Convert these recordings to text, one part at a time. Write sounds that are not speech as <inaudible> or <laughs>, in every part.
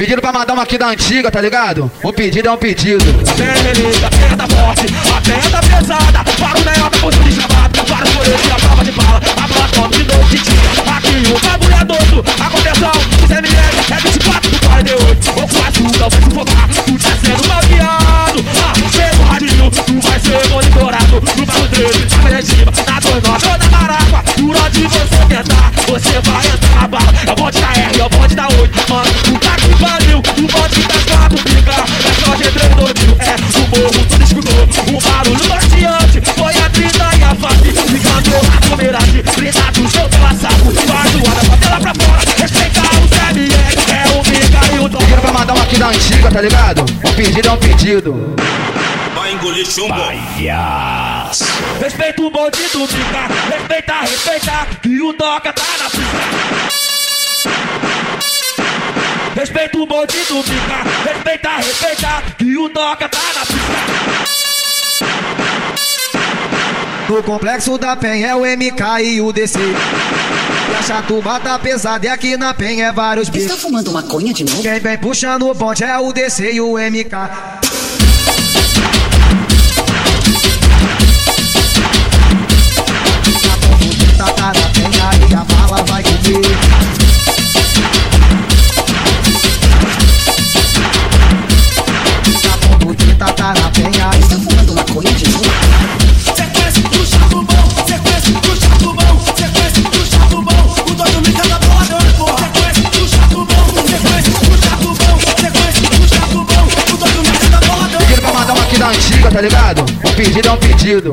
Pedindo pra mandar uma aqui da antiga, tá ligado? Um pedido é um pedido. Pesada. Para o melhor da posição. Para prova de bala. A top de noite de dia. Aqui o bagulho é doido. A contenção, é 24 do 48. Ou não vai. tá ligado? Um pedido é um pedido. Vai engolir chumbo. Palhaço. Respeita o bandido, fica. Respeita, respeita. Que o toca tá na pista. Respeita o bandido, fica. Respeita, respeita. Que o toca tá na pista. No complexo da Pen é o MK e o DC. E a chatuba tá pesada e aqui na Pen é vários bichos. Você tá fumando maconha de novo? Quem vem puxando o bonde é o DC e o MK. antiga, tá ligado? Um pedido é um pedido.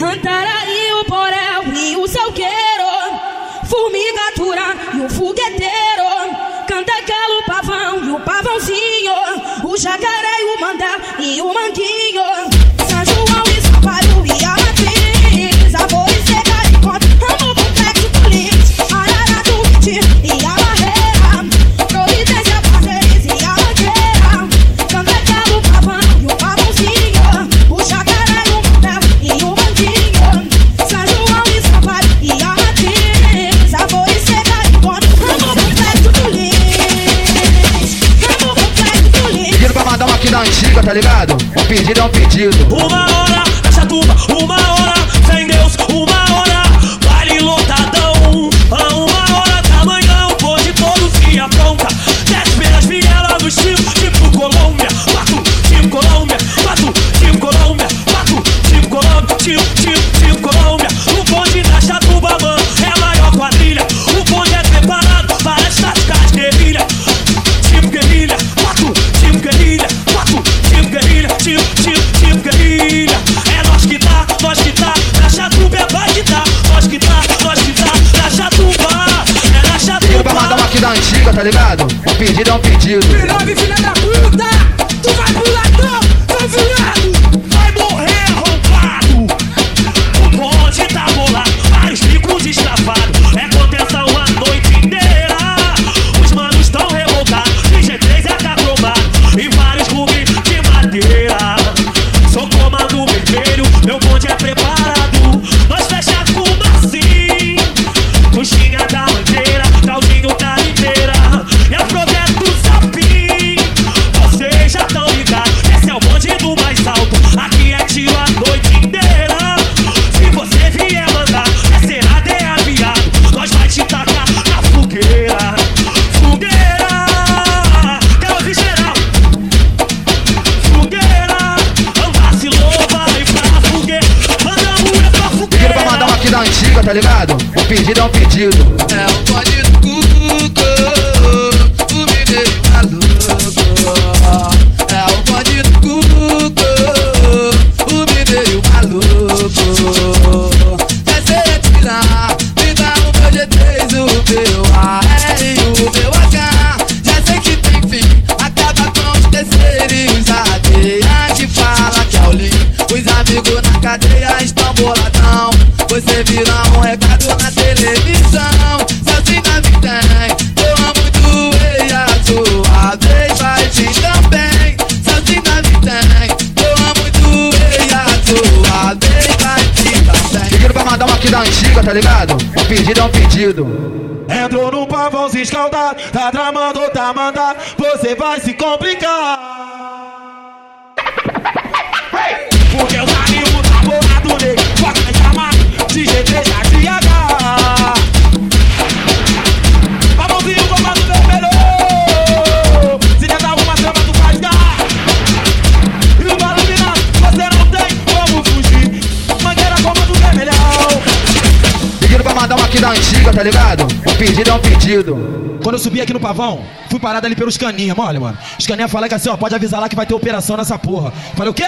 Mandarai, o poréu e o Salgueiro, Formigatura e o Fogueteiro, Cantagalo, o Pavão e o Pavãozinho, o Jacaré, o Mandá e o Manguinho. you do? Now what you do? tá ligado? O pedido é um pedido. Entrou no pavão se escaldar, tá tramando, tá mandado, você vai se complicar. Aqui da antiga, tá ligado? Um pedido é um pedido. Quando eu subi aqui no pavão, fui parado ali pelos caninha, mole, mano. Os caninha falaram que assim, ó, pode avisar lá que vai ter operação nessa porra. Falei, o quê?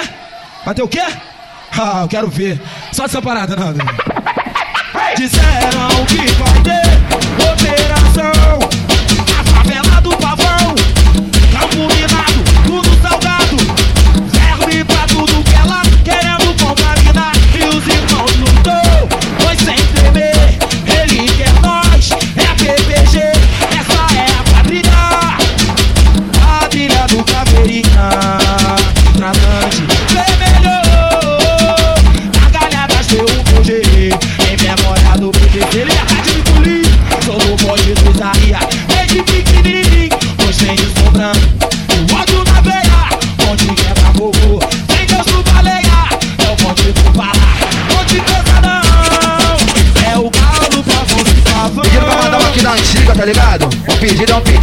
Vai ter o quê? <laughs> Ah, eu quero ver. Só essa parada, não. <laughs> Disseram que vai ter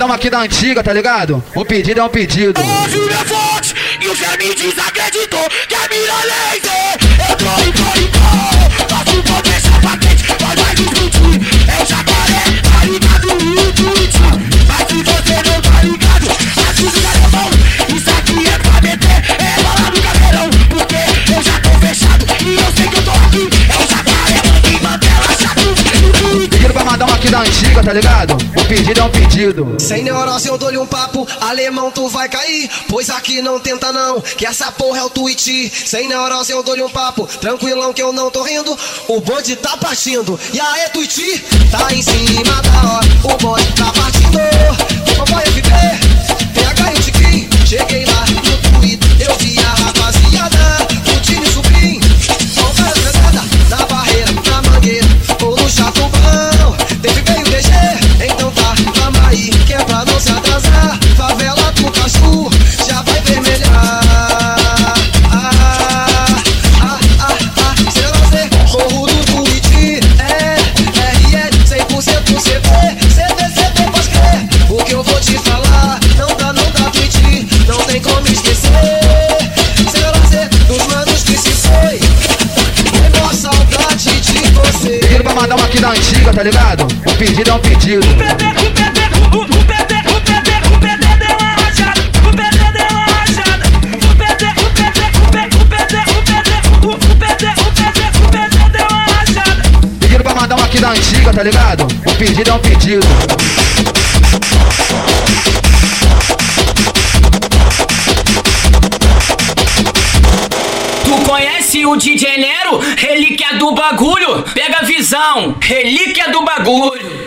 mandar uma aqui da antiga, tá ligado? Um pedido é um pedido. E o desacreditou que é mira laser. Eu tô em pedido. Sem neurose eu dou-lhe um papo, alemão tu vai cair, pois aqui não tenta não, que essa porra é o tweet. Sem neurose eu dou-lhe um papo, tranquilão que eu não tô rindo, o bonde tá partindo. E aí, tweet, tá em cima da hora, o bonde tá partindo. Papai FB, PH e Tiquinho, tá ligado? Um pedido é um pedido. O PT, o PT, o, o PT, o PT, o PT deu uma rachada. O PT deu uma rachada. O PT, o PT, o PT, o PT, o PT, o PT, o PT, o PT deu uma rachada. Pedido pra mandar uma aqui da antiga, tá ligado? Um pedido é um pedido. Tu conhece o DJ Nero? Relíquia do bagulho. Pega a visão. Relíquia do bagulho.